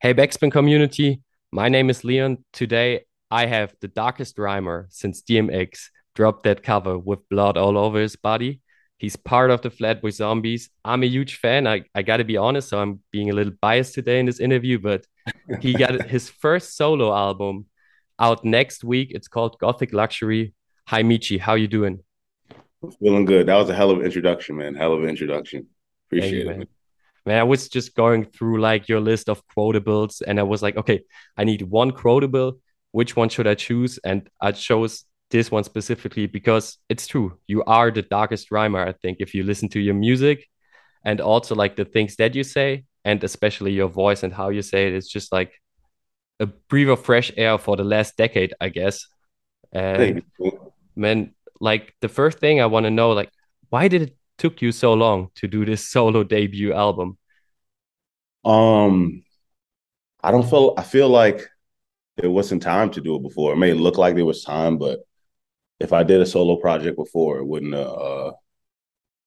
Hey, Backspin community. My name is Leon. Today, I have the darkest rhymer since DMX dropped that cover with blood all over his body. He's part of the Flatbush Zombies. I'm a huge fan. I, I got to be honest, so I'm being a little biased today in this interview, but he got his first solo album out next week. It's called Gothic Luxury. Hi, Meechy. How you doing? Feeling good. That was a hell of an introduction, man. Hell of an introduction. Appreciate you, it. Man. I was just going through like your list of quotables, and I was like, okay, I need one quotable. Which one should I choose? And I chose this one specifically because it's true. You are the darkest rhymer, I think, if you listen to your music and also like the things that you say, and especially your voice and how you say it. It's just like a breath of fresh air for the last decade, I guess. And man, like the first thing I want to know, like, why did it took you so long to do this solo debut album? Um, I don't feel. I feel like there wasn't time to do it before. It may look like there was time, but if I did a solo project before, it wouldn't uh,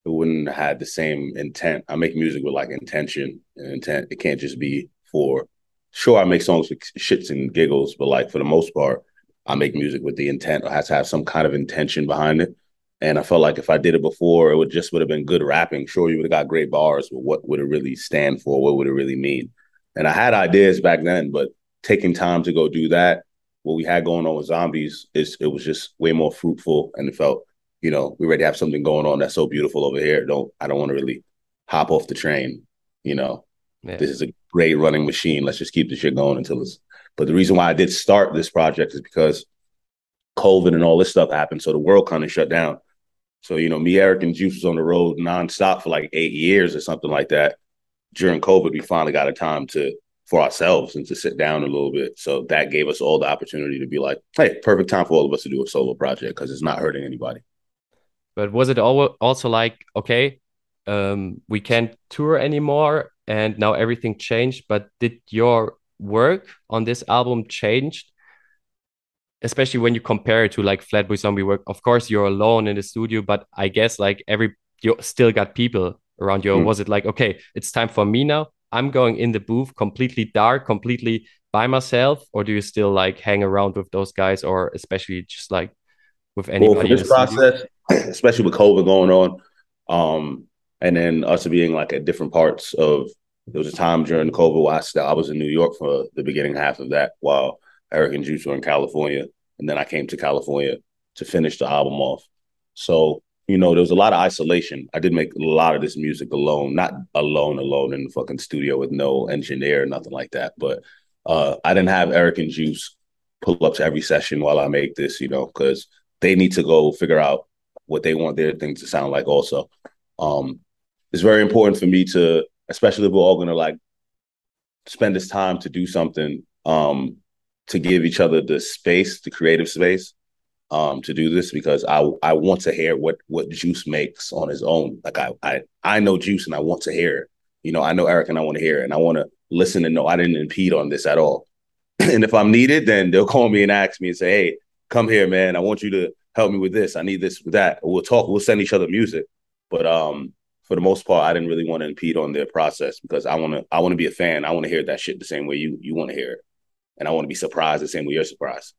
it wouldn't have had the same intent. I make music with like intention and intent. It can't just be for. Sure, I make songs for shits and giggles, but like for the most part, I make music with the intent. It has to have some kind of intention behind it. And I felt like if I did it before, it would just would have been good rapping. Sure, you would have got great bars, but what would it really stand for? What would it really mean? And I had ideas back then, but taking time to go do that, what we had going on with zombies, is it was just way more fruitful, and it felt, you know, we already have something going on that's so beautiful over here. Don't I don't want to really hop off the train, you know. Yeah. This is a great running machine. Let's just keep the shit going until it's. But the reason why I did start this project is because COVID and all this stuff happened, so the world kind of shut down. So, you know, me, Eric, and Juice was on the road nonstop for like eight years or something like that. During COVID, we finally got a time to for ourselves and to sit down a little bit. So that gave us all the opportunity to be like, hey, perfect time for all of us to do a solo project because it's not hurting anybody. But was it also like, okay, um, we can't tour anymore and now everything changed, but did your work on this album change especially when you compare it to like Flatbush Zombie work. Of course, you're alone in the studio, but I guess like every you still got people around you. Mm. Was it like okay, it's time for me now? I'm going in the booth completely dark, completely by myself, or do you still like hang around with those guys, or especially just like with anybody? Well, for this process, especially with COVID going on, um, and then us being like at different parts of. There was a time during COVID where I, I was in New York for the beginning half of that, while Eric and Juice were in California, and then I came to California to finish the album off. So you know, there was a lot of isolation. I did make a lot of this music alone, not alone, alone in the fucking studio with no engineer, nothing like that. But uh, I didn't have Eric and Juice pull up to every session while I make this, you know, because they need to go figure out what they want their things to sound like. Also, um, it's very important for me to, especially if we're all gonna like spend this time to do something. Um, to give each other the space, the creative space, um, to do this because I I want to hear what what Juice makes on his own. Like I I I know Juice and I want to hear it. You know, I know Eric and I want to hear it and I want to listen and know I didn't impede on this at all. and if I'm needed, then they'll call me and ask me and say, "Hey, come here, man. I want you to help me with this. I need this with that." We'll talk. We'll send each other music. But um, for the most part, I didn't really want to impede on their process because I want to. I want to be a fan. I want to hear that shit the same way you you want to hear it and I want to be surprised the same way you're surprised.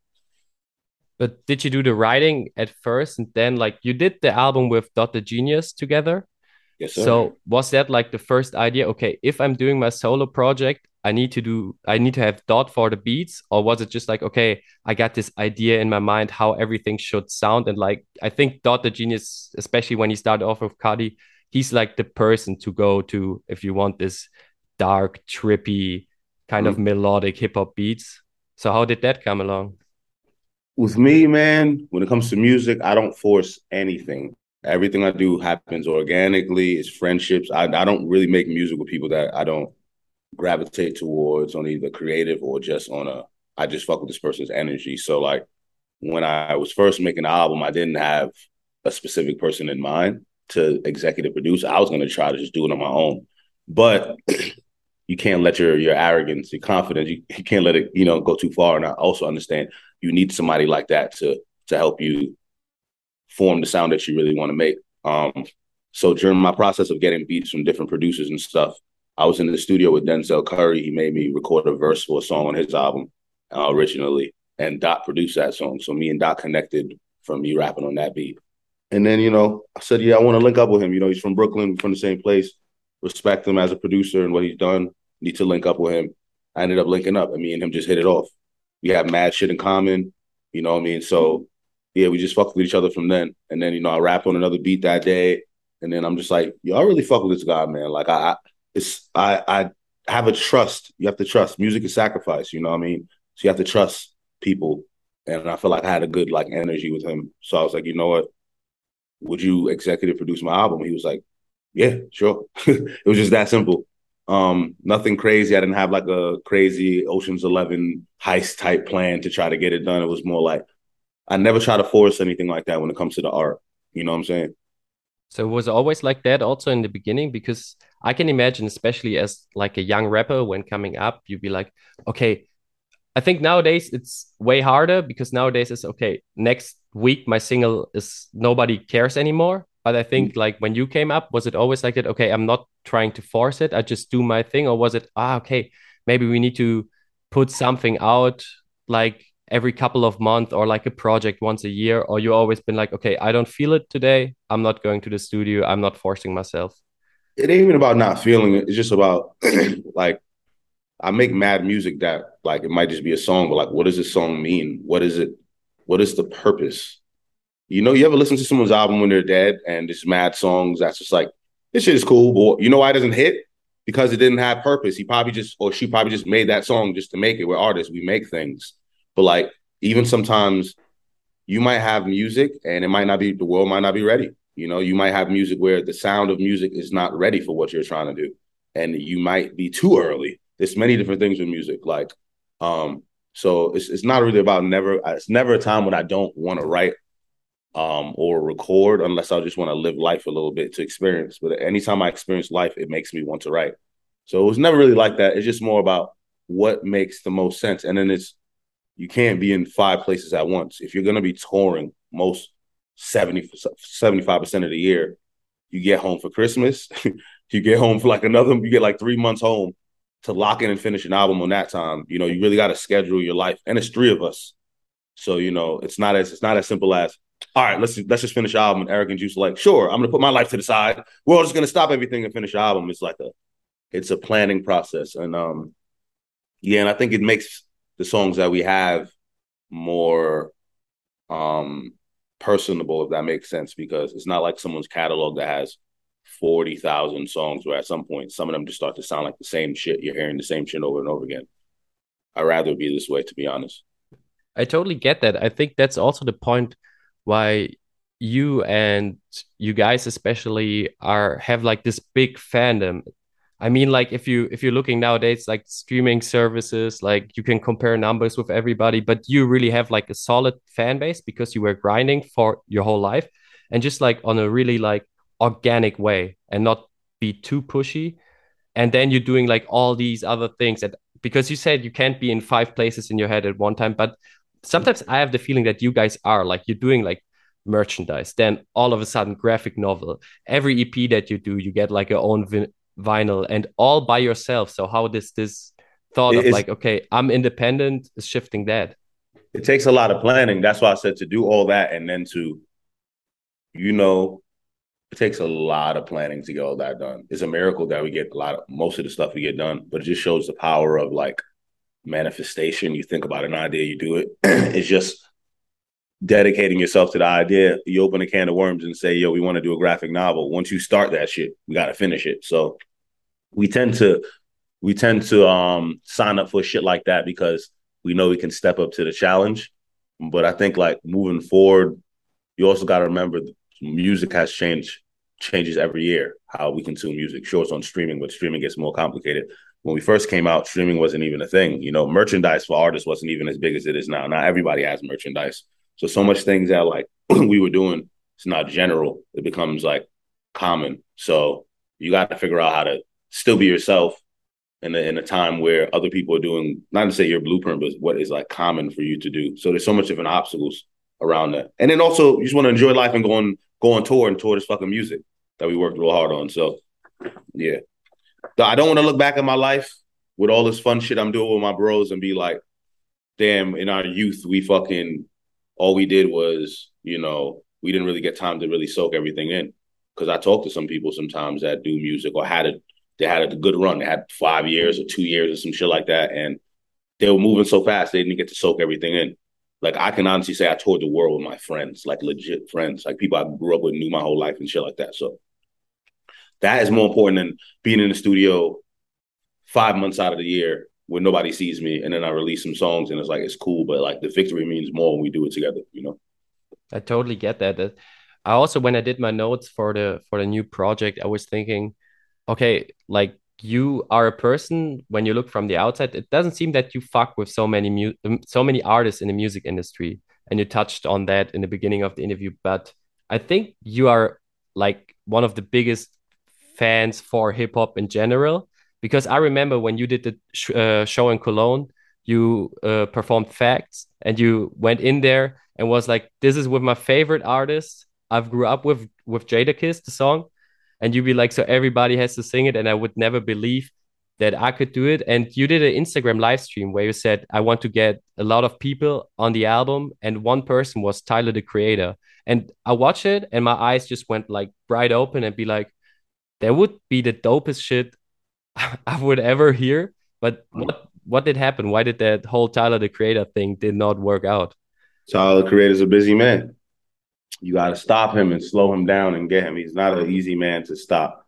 But did you do the writing at first, and then like you did the album with Dot the Genius together? Yes, sir. So was that like the first idea? Okay, if I'm doing my solo project, I need to do I need to have Dot for the beats, or was it just like okay, I got this idea in my mind how everything should sound, and like I think Dot the Genius, especially when he started off with Cudi, he's like the person to go to if you want this dark, trippy, kind mm-hmm. of melodic hip hop beats. So how did that come along? With me, man, when it comes to music, I don't force anything. Everything I do happens organically. It's friendships. I, I don't really make music with people that I don't gravitate towards on either creative or just on a I just fuck with this person's energy. So like when I was first making the album, I didn't have a specific person in mind to executive produce. I was gonna try to just do it on my own. But you can't let your your arrogance, your confidence, you, you can't let it, you know, go too far. And I also understand you need somebody like that to to help you form the sound that you really want to make. Um, so during my process of getting beats from different producers and stuff, I was in the studio with Denzel Curry. He made me record a verse for a song on his album uh, originally, and Dot produced that song. So me and Dot connected from me rapping on that beat. And then, you know, I said, yeah, I want to link up with him. You know, he's from Brooklyn, from the same place. Respect him as a producer and what he's done. Need to link up with him. I ended up linking up, and me and him just hit it off. We have mad shit in common. You know what I mean? So yeah, we just fucked with each other from then. And then, you know, I rapped on another beat that day. And then I'm just like, I really fuck with this guy, man. Like I, I it's I I have a trust. You have to trust. Music is sacrifice, you know what I mean? So you have to trust people. And I feel like I had a good like energy with him. So I was like, you know what? Would you executive produce my album? He was like, Yeah, sure. it was just that simple. Um, nothing crazy. I didn't have like a crazy Ocean's Eleven heist type plan to try to get it done. It was more like I never try to force anything like that when it comes to the art. You know what I'm saying? So it was always like that also in the beginning because I can imagine, especially as like a young rapper, when coming up, you'd be like, okay, I think nowadays it's way harder because nowadays it's okay. Next week my single is nobody cares anymore. But I think mm. like when you came up, was it always like that? Okay, I'm not trying to force it. I just do my thing, or was it ah okay? Maybe we need to put something out like every couple of months or like a project once a year, or you always been like, okay, I don't feel it today. I'm not going to the studio. I'm not forcing myself. It ain't even about not feeling it. It's just about like I make mad music that like it might just be a song, but like what does this song mean? What is it? What is the purpose? You know, you ever listen to someone's album when they're dead and just mad songs that's just like, this shit is cool, but you know why it doesn't hit? Because it didn't have purpose. He probably just or she probably just made that song just to make it. We're artists, we make things. But like even sometimes you might have music and it might not be the world might not be ready. You know, you might have music where the sound of music is not ready for what you're trying to do. And you might be too early. There's many different things with music. Like, um, so it's it's not really about never it's never a time when I don't want to write um or record unless I just want to live life a little bit to experience. But anytime I experience life, it makes me want to write. So it was never really like that. It's just more about what makes the most sense. And then it's you can't be in five places at once. If you're going to be touring most 70, 75% of the year, you get home for Christmas, you get home for like another, you get like three months home to lock in and finish an album on that time. You know, you really got to schedule your life. And it's three of us. So, you know, it's not as, it's not as simple as, all right, let's let's just finish the album. And Eric and Juice like, sure, I'm gonna put my life to the side. We're all just gonna stop everything and finish the album. It's like a, it's a planning process, and um, yeah, and I think it makes the songs that we have more um personable, if that makes sense, because it's not like someone's catalog that has 40,000 songs where at some point some of them just start to sound like the same shit. You're hearing the same shit over and over again. I'd rather be this way, to be honest. I totally get that. I think that's also the point why you and you guys especially are have like this big fandom I mean, like if you if you're looking nowadays, like streaming services, like you can compare numbers with everybody, but you really have like a solid fan base because you were grinding for your whole life, and just like on a really like organic way and not be too pushy. And then you're doing like all these other things that because you said you can't be in five places in your head at one time, but sometimes I have the feeling that you guys are like you're doing like merchandise. Then all of a sudden graphic novel. Every ep that you do you get like your own vinyl and all by yourself. So how does this thought of like okay i'm independent is shifting that? It takes a lot of planning. That's why i said to do all that and then to you know it takes a lot of planning to get all that done. It's a miracle that we get a lot of most of the stuff we get done but it just shows the power of like manifestation you think about an idea you do it it's just dedicating yourself to the idea, you open a can of worms and say, yo, we want to do a graphic novel. Once you start that shit, we got to finish it. So we tend to we tend to um sign up for shit like that because we know we can step up to the challenge. But I think like moving forward, you also got to remember music has changed changes every year how we consume music. Sure, it's on streaming, but streaming gets more complicated. When we first came out, streaming wasn't even a thing. You know, merchandise for artists wasn't even as big as it is now. Now everybody has merchandise. So so much things that like we were doing, it's not general. It becomes like common. So you got to figure out how to still be yourself in a, in a time where other people are doing not to say your blueprint, but what is like common for you to do. So there's so much different obstacles around that. And then also you just want to enjoy life and go on go on tour and tour this fucking music that we worked real hard on. So yeah. I don't want to look back at my life with all this fun shit I'm doing with my bros and be like, damn, in our youth, we fucking all we did was, you know, we didn't really get time to really soak everything in. Cause I talk to some people sometimes that do music or had it, they had a good run. They had five years or two years or some shit like that. And they were moving so fast, they didn't get to soak everything in. Like I can honestly say I toured the world with my friends, like legit friends, like people I grew up with, knew my whole life and shit like that. So that is more important than being in the studio five months out of the year when nobody sees me and then I release some songs and it's like it's cool, but like the victory means more when we do it together, you know. I totally get that. I also when I did my notes for the for the new project, I was thinking, okay, like you are a person when you look from the outside, it doesn't seem that you fuck with so many mu- um, so many artists in the music industry, and you touched on that in the beginning of the interview. But I think you are like one of the biggest fans for hip hop in general because I remember when you did the sh uh, show in Cologne, you uh, performed Facts and you went in there and was like, "This is with my favorite artist. I've grew up with with Jadakiss, the song." And you'd be like, "So everybody has to sing it," and I would never believe that I could do it. And you did an Instagram live stream where you said, "I want to get a lot of people on the album," and one person was Tyler the Creator. And I watched it, and my eyes just went like bright open and be like, "That would be the dopest shit I would ever hear. But what what did happen? Why did that whole Tyler the Creator thing did not work out? Tyler the Creator's a busy man. You got to stop him and slow him down and get him. He's not an easy man to stop,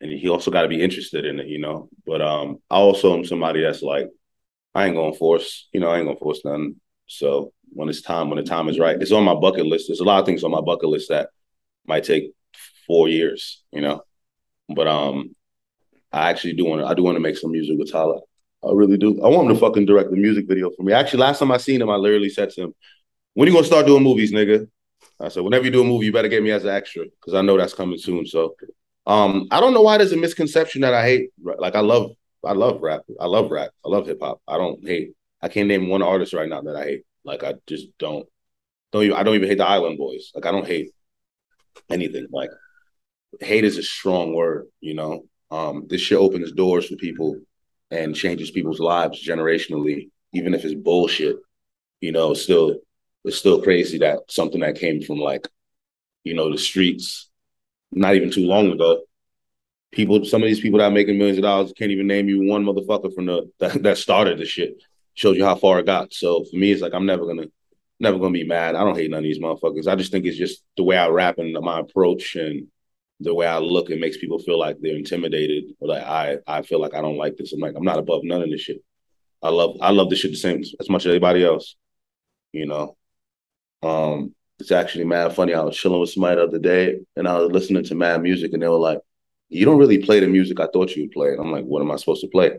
and he also got to be interested in it, you know. But um, I also am somebody that's like, I ain't gonna force, you know, I ain't gonna force nothing. So when it's time, when the time is right, it's on my bucket list. There's a lot of things on my bucket list that might take four years, you know. But um, I actually do want to. I do want to make some music with Tyler. I really do. I want him to fucking direct the music video for me. Actually, last time I seen him, I literally said to him, "When you gonna start doing movies, nigga?" I said, "Whenever you do a movie, you better get me as an extra because I know that's coming soon." So, um, I don't know why there's a misconception that I hate. Like I love, I love rap. I love rap. I love hip hop. I don't hate. I can't name one artist right now that I hate. Like I just don't. Don't even. I don't even hate the Island Boys. Like I don't hate anything. Like hate is a strong word, you know. Um, this shit opens doors for people and changes people's lives generationally, even if it's bullshit. You know, it's still it's still crazy that something that came from like, you know, the streets, not even too long ago. People, some of these people that are making millions of dollars can't even name you one motherfucker from the that, that started the shit. Shows you how far it got. So for me, it's like I'm never gonna never gonna be mad. I don't hate none of these motherfuckers. I just think it's just the way I rap and my approach and the way I look, it makes people feel like they're intimidated or like I I feel like I don't like this. I'm like I'm not above none of this shit. I love I love this shit the same as much as anybody else. You know, um, it's actually mad funny. I was chilling with somebody the other day and I was listening to mad music and they were like, "You don't really play the music I thought you would play." And I'm like, "What am I supposed to play?"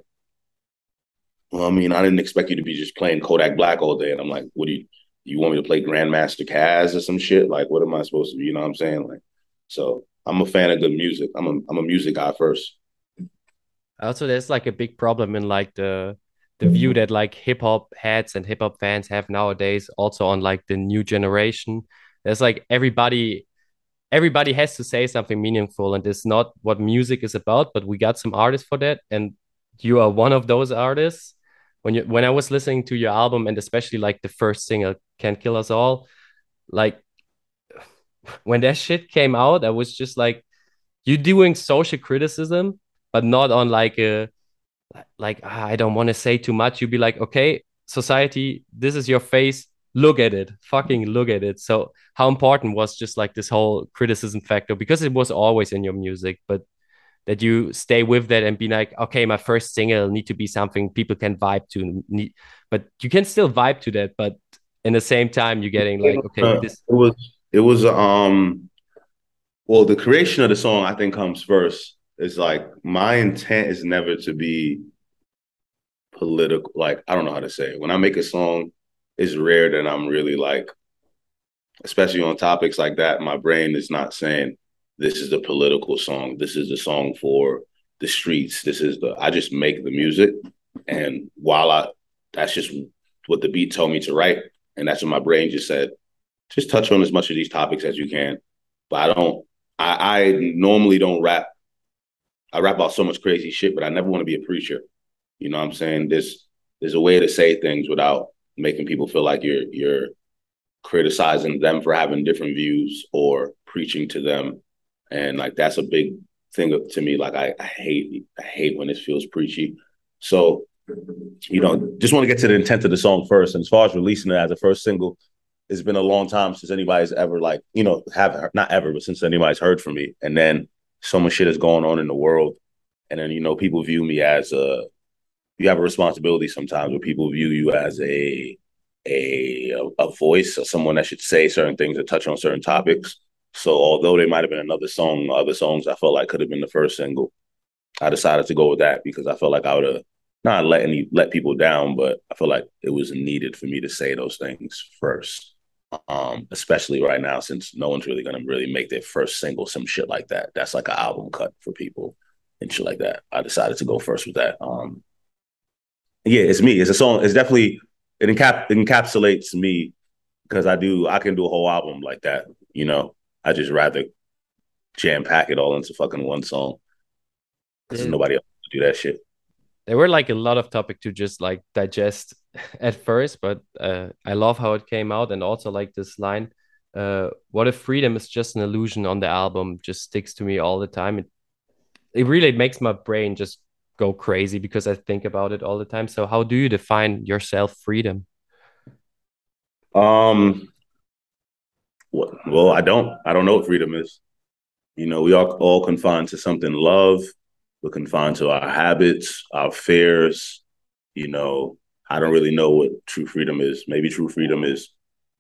Well, I mean, I didn't expect you to be just playing Kodak Black all day. And I'm like, "What do you? You want me to play Grandmaster Caz or some shit? Like, what am I supposed to be? You know what I'm saying? Like, so I'm a fan of good music. I'm a I'm a music guy first. Also, there's like a big problem in like the the view mm-hmm. that like hip hop heads and hip hop fans have nowadays, also on like the new generation. There's like everybody everybody has to say something meaningful, and it's not what music is about. But we got some artists for that, and you are one of those artists. When you when I was listening to your album, and especially like the first single, "Can't Kill Us All," like when that shit came out, I was just like, you're doing social criticism, but not on like a like ah, I don't want to say too much. You'd be like, okay, society, this is your face. Look at it, fucking look at it. So how important was just like this whole criticism factor because it was always in your music, but that you stay with that and be like, okay, my first single need to be something people can vibe to. Need, but you can still vibe to that, but in the same time, you're getting like, okay, this. It was it was um well the creation of the song I think comes first. It's like my intent is never to be political. Like I don't know how to say it. When I make a song, it's rare that I'm really like, especially on topics like that. My brain is not saying this is the political song. This is a song for the streets. This is the. I just make the music, and while I, that's just what the beat told me to write, and that's what my brain just said just touch on as much of these topics as you can. But I don't. I, I normally don't rap I rap about so much crazy shit, but I never want to be a preacher. You know what I'm saying? There's there's a way to say things without making people feel like you're you're criticizing them for having different views or preaching to them. And like that's a big thing to me. Like I, I hate I hate when it feels preachy. So, you know, just want to get to the intent of the song first. And as far as releasing it as a first single, it's been a long time since anybody's ever like, you know, have not ever, but since anybody's heard from me. And then so much shit is going on in the world. And then, you know, people view me as a you have a responsibility sometimes where people view you as a a a voice or someone that should say certain things or touch on certain topics. So although there might have been another song, other songs I felt like could have been the first single, I decided to go with that because I felt like I would have not let any let people down, but I feel like it was needed for me to say those things first. Um, especially right now since no one's really gonna really make their first single some shit like that. That's like an album cut for people and shit like that. I decided to go first with that. Um, yeah, it's me. It's a song. It's definitely it, encap- encapsulates me because I do. I can do a whole album like that. You know, I just rather jam pack it all into fucking one song because nobody else do that shit. There were like a lot of topic to just like digest at first, but uh, I love how it came out, and also like this line. Uh, what if freedom is just an illusion on the album just sticks to me all the time it it really makes my brain just go crazy because I think about it all the time. So how do you define yourself freedom? Um well, I don't I don't know what freedom is. You know, we are all confined to something love. We're confined to our habits, our fears. You know, I don't really know what true freedom is. Maybe true freedom is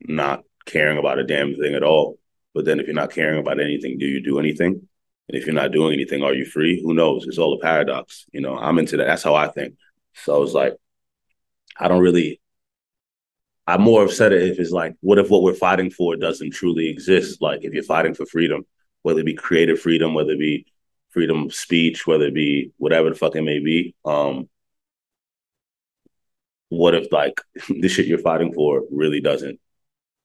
not caring about a damn thing at all. But then if you're not caring about anything, do you do anything? And if you're not doing anything, are you free? Who knows? It's all a paradox. You know, I'm into that. That's how I think. So I was like, I don't really. I'm more upset if it's like, what if what we're fighting for doesn't truly exist? Like, if you're fighting for freedom, whether it be creative freedom, whether it be freedom of speech, whether it be whatever the fuck it may be, um, what if like the shit you're fighting for really doesn't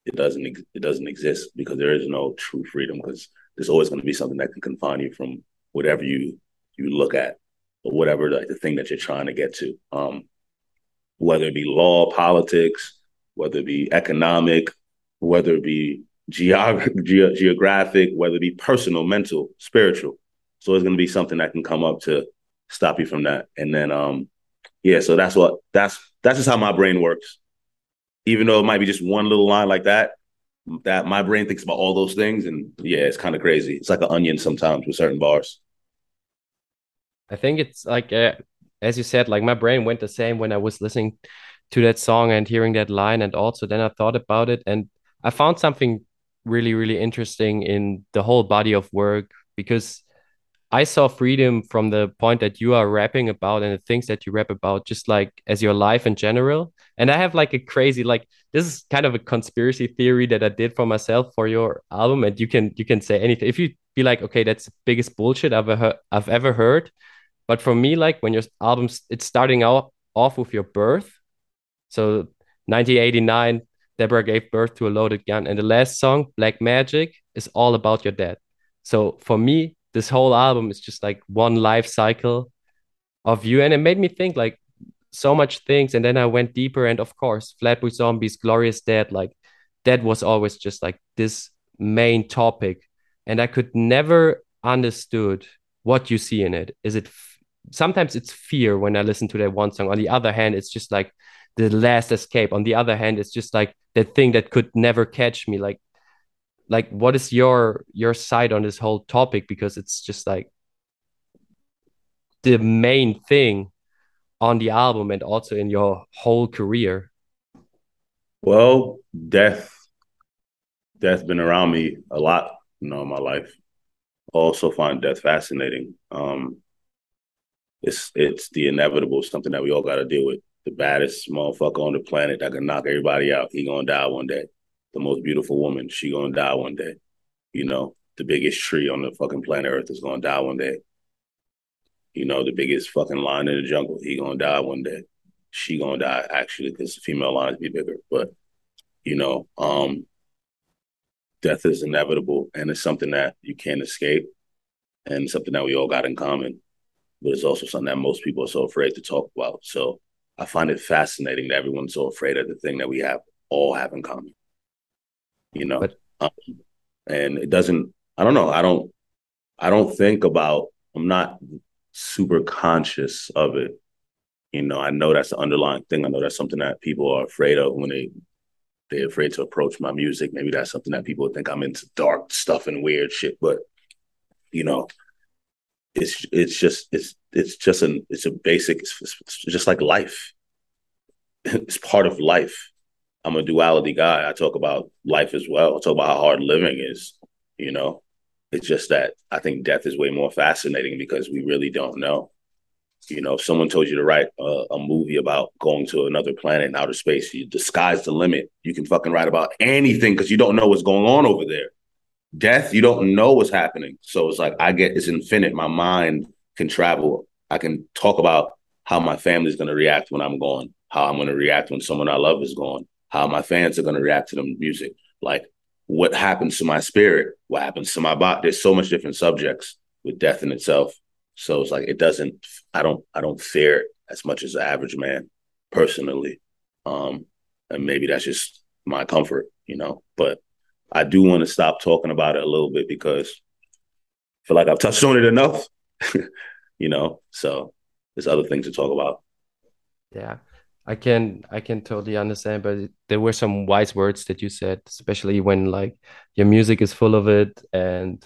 it doesn't it doesn't exist because there is no true freedom because there's always going to be something that can confine you from whatever you you look at or whatever like the thing that you're trying to get to. Um, whether it be law politics whether it be economic whether it be geog- ge- geographic whether it be personal mental spiritual so it's going to be something that can come up to stop you from that and then um yeah so that's what that's that's just how my brain works even though it might be just one little line like that, that my brain thinks about all those things, and yeah, it's kind of crazy. It's like an onion sometimes with certain bars. I think it's like, uh, as you said, like my brain went the same when I was listening to that song and hearing that line, and also then I thought about it, and I found something really, really interesting in the whole body of work because I saw freedom from the point that you are rapping about and the things that you rap about, just like as your life in general. And I have like a crazy, like this is kind of a conspiracy theory that I did for myself for your album, and you can you can say anything. If you be like, okay, that's the biggest bullshit I've ever I've ever heard. But for me, like when your album's it's starting out off with your birth, so 1989, Deborah gave birth to a loaded gun, and the last song, Black Magic, is all about your dad. So for me, this whole album is just like one life cycle of you. And it made me think like so much things. And then i went deeper. And of course flatbush zombies glorious dead like that was always just like this main topic. And i could never understood what you see in it. Is it sometimes it's fear when i listen to that one song. On the other hand it's just like the last escape. On the other hand it's just like that thing that could never catch me. Like like what is your your side on this whole topic? Because it's just like the main thing on the album and also in your whole career. Well death death's been around me a lot you know in my life. Also find death fascinating. Um it's it's the inevitable something that we all got to deal with. The baddest motherfucker on the planet that can knock everybody out. He gonna die one day the most beautiful woman, she gonna die one day. You know, the biggest tree on the fucking planet Earth is gonna die one day. You know, the biggest fucking lion in the jungle, he gonna die one day. She gonna die actually because female lions be bigger. But you know, um, death is inevitable and it's something that you can't escape and something that we all got in common. but it's also something that most people are so afraid to talk about. So I find it fascinating that everyone's so afraid of the thing that we have all have in common. You know, but, um, and it doesn't. I don't know. I don't. I don't think about. I'm not super conscious of it. You know, I know that's the underlying thing. I know that's something that people are afraid of when they they're afraid to approach my music. Maybe that's something that people think I'm into dark stuff and weird shit. But you know, it's it's just it's it's just an it's a basic. It's, it's just like life. It's part of life. I'm a duality guy. I talk about life as well. I talk about how hard living is. You know, it's just that I think death is way more fascinating because we really don't know. You know, if someone told you to write a, a movie about going to another planet in outer space, you, the sky's the limit. You can fucking write about anything because you don't know what's going on over there. Death, you don't know what's happening. So it's like I get it's infinite. My mind can travel. I can talk about how my family's going to react when I'm gone, how I'm going to react when someone I love is gone, how my fans are going to react to the music. Like what happens to my spirit, what happens to my body. There's so much different subjects with death in itself. So it's like it doesn't. I don't. I don't fear it as much as the average man, personally. Um, and maybe that's just my comfort, you know. But I do want to stop talking about it a little bit because I feel like I've touched on it enough, you know. So there's other things to talk about. Yeah. I can I can totally understand, but there were some wise words that you said, especially when like your music is full of it. And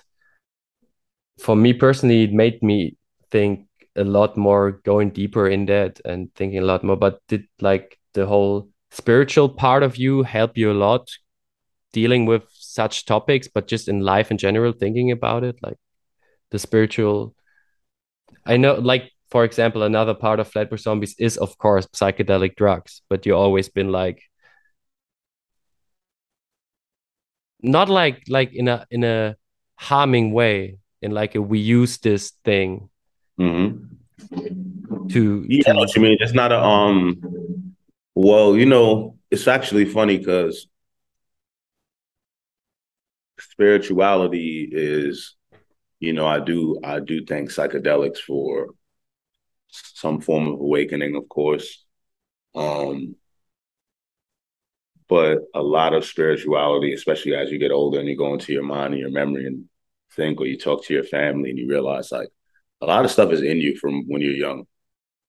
for me personally, it made me think a lot more, going deeper in that and thinking a lot more. But did like the whole spiritual part of you help you a lot dealing with such topics, but just in life in general, thinking about it, like the spiritual. I know, like for example, another part of Flatbush Zombies is, of course, psychedelic drugs, but you've always been like, not like like in a in a harming way, in like a we use this thing mm-hmm. to yeah, to... what you mean. It's not a um. Well, you know, it's actually funny because spirituality is, you know, I do I do thank psychedelics for some form of awakening, of course. Um, but a lot of spirituality, especially as you get older and you go into your mind and your memory and think, or you talk to your family and you realize like a lot of stuff is in you from when you're young.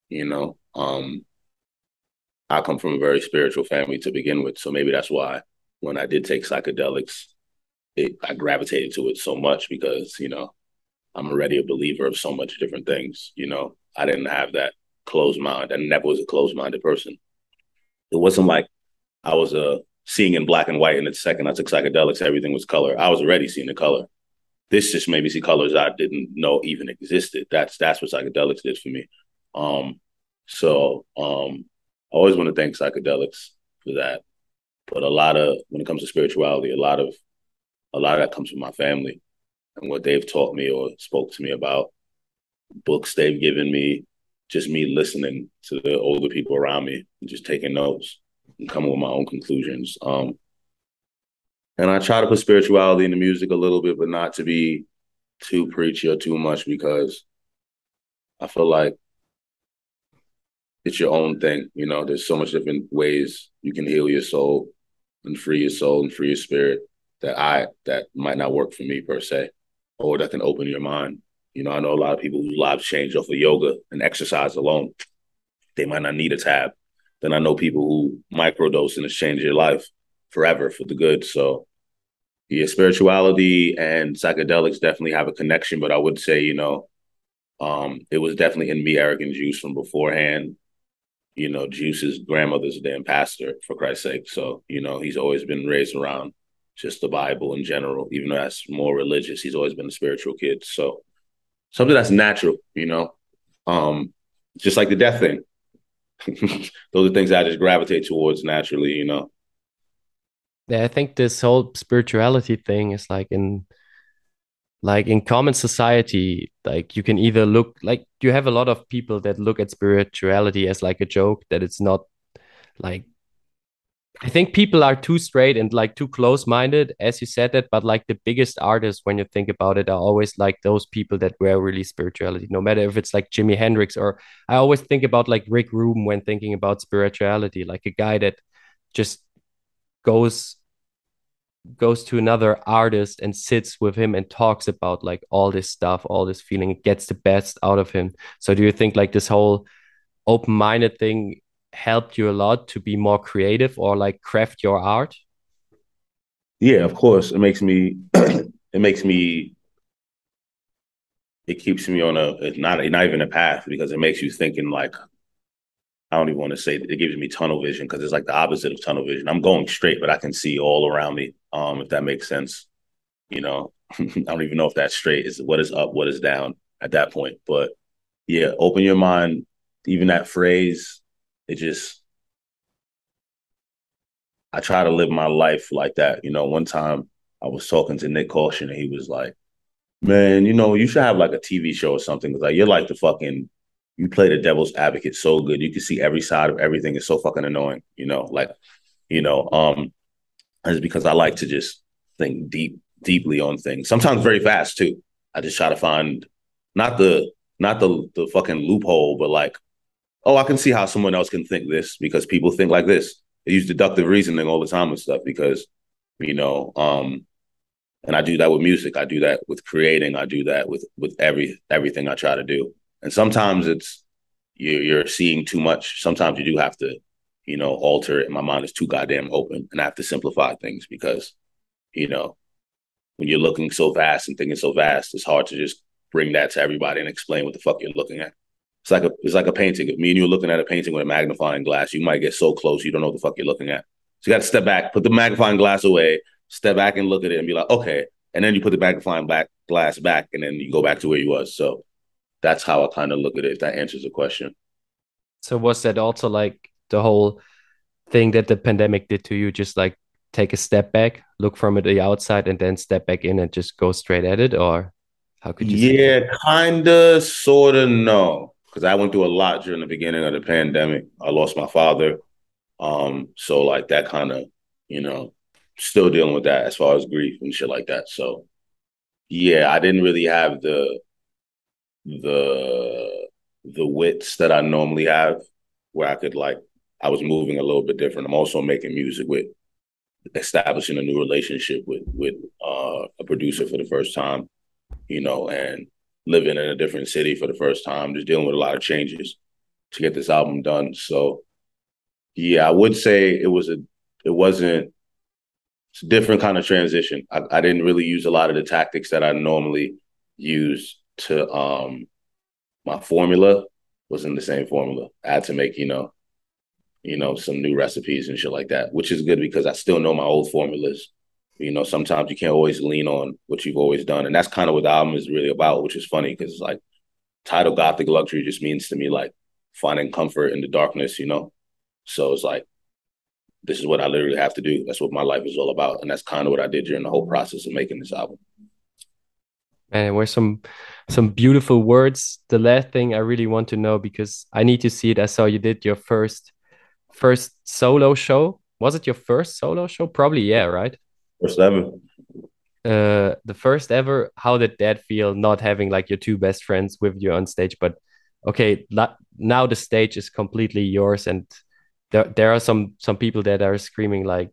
You know, um, I come from a very spiritual family to begin with, so maybe that's why when I did take psychedelics, it, I gravitated to it so much because you know I'm already a believer of so much different things. You know, I didn't have that closed mind. I never was a closed minded person. It wasn't like I was uh, seeing in black and white, and the second I took psychedelics, everything was color. I was already seeing the color. This just made me see colors I didn't know even existed. That's that's what psychedelics did for me. Um, so um, I always want to thank psychedelics for that. But a lot of when it comes to spirituality, a lot of a lot of that comes from my family and what they've taught me or spoke to me about books they've given me, just me listening to the older people around me and just taking notes and coming with my own conclusions. Um, and I try to put spirituality in the music a little bit, but not to be too preachy or too much because I feel like it's your own thing. You know, there's so much different ways you can heal your soul and free your soul and free your spirit that I that might not work for me per se, or that can open your mind. You know, I know a lot of people whose lives change off of yoga and exercise alone. They might not need a tab. Then I know people who microdose and it's changed their life forever for the good. So yeah, spirituality and psychedelics definitely have a connection, but I would say, you know, um, it was definitely in me, Eric and Juice from beforehand. You know, Juice's grandmother's a damn pastor, for Christ's sake. So, you know, he's always been raised around just the Bible in general, even though that's more religious. He's always been a spiritual kid. So something that's natural, you know, um, just like the death thing. Those are things I just gravitate towards naturally, you know. Yeah, I think this whole spirituality thing is like in like in common society, like you can either look like you have a lot of people that look at spirituality as like a joke, that it's not like I think people are too straight and like too close minded, as you said that. But like the biggest artists, when you think about it, are always like those people that were really spirituality. No matter if it's like Jimi Hendrix or I always think about like Rick Rubin when thinking about spirituality, like a guy that just goes goes to another artist and sits with him and talks about like all this stuff, all this feeling, it gets the best out of him. So do you think like this whole open minded thing helped you a lot to be more creative or like craft your art? Yeah, of course. It makes me it makes me it keeps me on a not not even a path because it makes you thinking like I don't even want to say it gives me tunnel vision because it's like the opposite of tunnel vision. I'm going straight, but I can see all around me. Um, if that makes sense. You know, I don't even know if that's straight. Is what is up, what is down at that point. But yeah, open your mind. Even that phrase, it just I try to live my life like that. You know, one time I was talking to Nick Caution and he was like, Man, you know, you should have like a TV show or something. Like you're like the fucking you play the devil's advocate so good. You can see every side of everything. It's so fucking annoying, you know, like, you know, um, it's because I like to just think deep, deeply on things. Sometimes very fast too. I just try to find not the not the the fucking loophole, but like, oh, I can see how someone else can think this because people think like this. They use deductive reasoning all the time and stuff because, you know, um, and I do that with music. I do that with creating. I do that with with every everything I try to do. And sometimes it's you're, you're seeing too much. Sometimes you do have to, you know, alter it. My mind is too goddamn open, and I have to simplify things because, you know, when you're looking so vast and thinking so vast, it's hard to just bring that to everybody and explain what the fuck you're looking at. It's like a it's like a painting. If me and you are looking at a painting with a magnifying glass, you might get so close you don't know what the fuck you're looking at. So you got to step back, put the magnifying glass away, step back and look at it, and be like, okay. And then you put the magnifying back glass back, and then you go back to where you was. So that's how I kind of look at it. If that answers the question. So was that also like the whole thing that the pandemic did to you? Just like take a step back, look from it the outside, and then step back in and just go straight at it, or how could you? Yeah, kinda, sorta, no, because I went through a lot during the beginning of the pandemic. I lost my father, um, so like that kind of, you know, still dealing with that as far as grief and shit like that. So yeah, I didn't really have the the the wits that I normally have, where I could like I was moving a little bit different. I'm also making music with establishing a new relationship with with uh, a producer for the first time, you know, and living in a different city for the first time, just dealing with a lot of changes to get this album done. So yeah, I would say it was a it wasn't it's a different kind of transition. I, I didn't really use a lot of the tactics that I normally use to um my formula wasn't the same formula. I had to make, you know, you know, some new recipes and shit like that, which is good because I still know my old formulas. You know, sometimes you can't always lean on what you've always done. And that's kind of what the album is really about, which is funny because it's like title Gothic Luxury just means to me like finding comfort in the darkness, you know? So it's like, this is what I literally have to do. That's what my life is all about. And that's kind of what I did during the whole process of making this album. And were some some beautiful words. The last thing I really want to know because I need to see it. I saw you did your first first solo show. Was it your first solo show? Probably, yeah, right? First ever. Uh, the first ever. How did that feel? Not having like your two best friends with you on stage, but okay, now the stage is completely yours, and there there are some some people that are screaming like,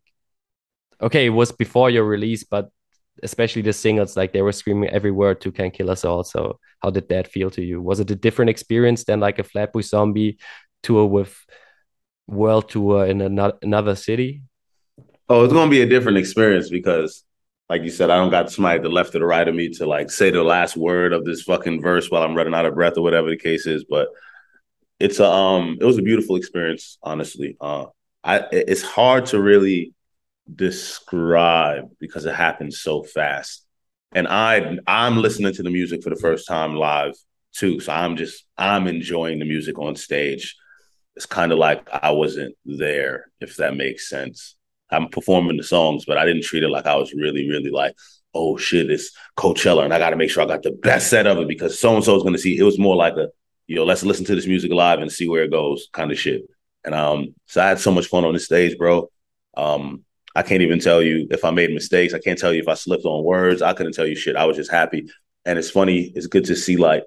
okay, it was before your release, but especially the singles, like they were screaming every word to "Can Kill Us All." So, how did that feel to you? Was it a different experience than like a Flatbush Zombie tour with world tour in another city? Oh, it's gonna be a different experience because, like you said, I don't got somebody to the left or the right of me to like say the last word of this fucking verse while I'm running out of breath or whatever the case is. But it's a um, it was a beautiful experience, honestly. Uh, I it's hard to really describe because it happened so fast. And I I'm listening to the music for the first time live too. So I'm just I'm enjoying the music on stage. It's kind of like I wasn't there, if that makes sense. I'm performing the songs, but I didn't treat it like I was really, really like, oh shit, it's Coachella, and I got to make sure I got the best set of it because so and so is going to see. It was more like a, you know, let's listen to this music live and see where it goes, kind of shit. And um, so I had so much fun on the stage, bro. Um, I can't even tell you if I made mistakes. I can't tell you if I slipped on words. I couldn't tell you shit. I was just happy. And it's funny, it's good to see like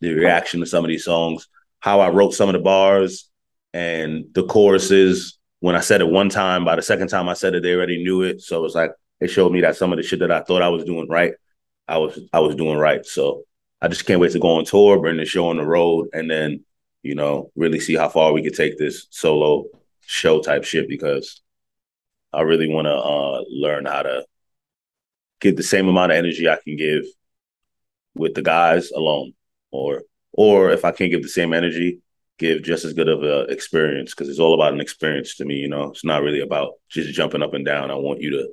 the reaction to some of these songs, how I wrote some of the bars and the choruses. When I said it one time, by the second time I said it, they already knew it. So it's like it showed me that some of the shit that I thought I was doing right, I was I was doing right. So I just can't wait to go on tour, bring the show on the road, and then you know really see how far we could take this solo show type shit because I really want to uh, learn how to give the same amount of energy I can give with the guys alone, or or if I can't give the same energy, give just as good of an experience because it's all about an experience to me. You know, it's not really about just jumping up and down. I want you to,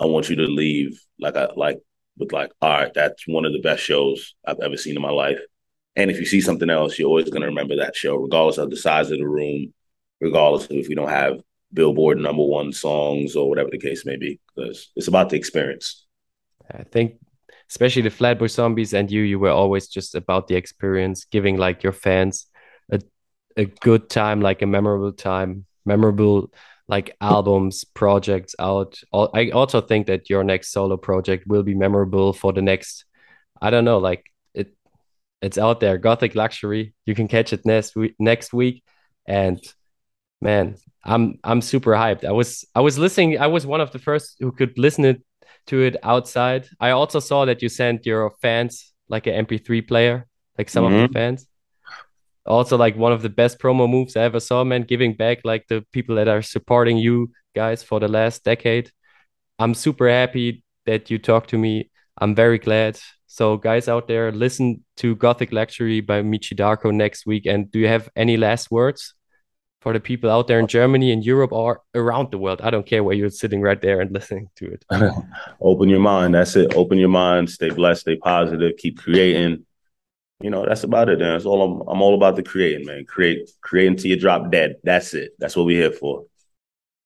I want you to leave like I like with like, all right, that's one of the best shows I've ever seen in my life. And if you see something else, you're always going to remember that show, regardless of the size of the room, regardless of if we don't have Billboard number one songs or whatever the case may be, because it's about the experience. I think especially the Flatbush Zombies and you, you were always just about the experience, giving like your fans a good time, like a memorable time, memorable like albums, projects out. I also think that your next solo project will be memorable for the next. I don't know, like it. It's out there, Gothic Luxury. You can catch it next week. Next week, and man, I'm I'm super hyped. I was I was listening. I was one of the first who could listen it to it outside. I also saw that you sent your fans like an MP3 player, like some mm-hmm. of the mm-hmm. fans. Also, like one of the best promo moves I ever saw, man, giving back like the people that are supporting you guys for the last decade. I'm super happy that you talked to me. I'm very glad. So, guys out there, listen to Gothic Luxury by Meechy Darko next week. And do you have any last words for the people out there in Germany and Europe or around the world. I don't care where you're sitting right there and listening to it. Open your mind. That's it. Open your mind. Stay blessed. Stay positive. Keep creating. You know, that's about it. Then it's all I'm. I'm all about the creating, man. Create, create until you drop dead. That's it. That's what we're here for.